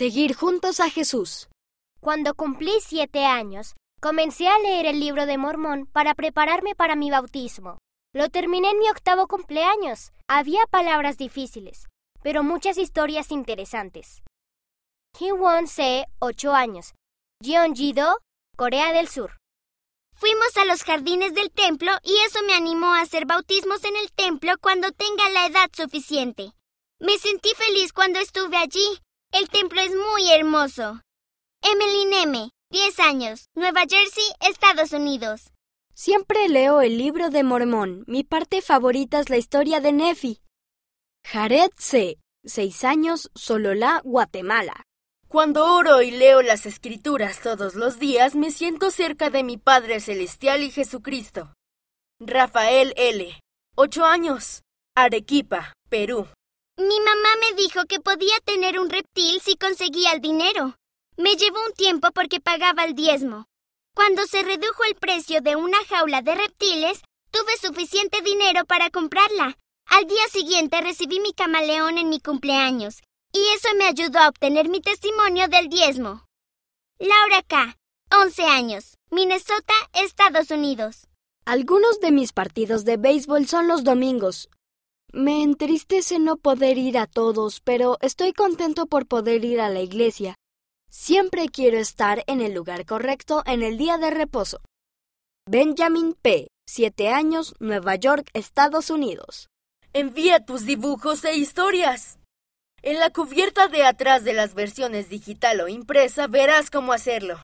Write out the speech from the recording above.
Seguir juntos a Jesús. Cuando cumplí siete años, comencé a leer el libro de Mormón para prepararme para mi bautismo. Lo terminé en mi octavo cumpleaños. Había palabras difíciles, pero muchas historias interesantes. Won Se, 8 años. Jeonji-do, Corea del Sur. Fuimos a los jardines del templo y eso me animó a hacer bautismos en el templo cuando tenga la edad suficiente. Me sentí feliz cuando estuve allí. El templo es muy hermoso. Emily M., 10 años, Nueva Jersey, Estados Unidos. Siempre leo el libro de Mormón. Mi parte favorita es la historia de Nefi. Jared C., 6 años, Sololá, Guatemala. Cuando oro y leo las escrituras todos los días, me siento cerca de mi Padre Celestial y Jesucristo. Rafael L., 8 años, Arequipa, Perú. Mi mamá me dijo que podía tener un reptil si conseguía el dinero. Me llevó un tiempo porque pagaba el diezmo. Cuando se redujo el precio de una jaula de reptiles, tuve suficiente dinero para comprarla. Al día siguiente recibí mi camaleón en mi cumpleaños y eso me ayudó a obtener mi testimonio del diezmo. Laura K., 11 años, Minnesota, Estados Unidos. Algunos de mis partidos de béisbol son los domingos. Me entristece no poder ir a todos, pero estoy contento por poder ir a la iglesia. Siempre quiero estar en el lugar correcto en el día de reposo. Benjamin P., 7 años, Nueva York, Estados Unidos. Envía tus dibujos e historias. En la cubierta de atrás de las versiones digital o impresa verás cómo hacerlo.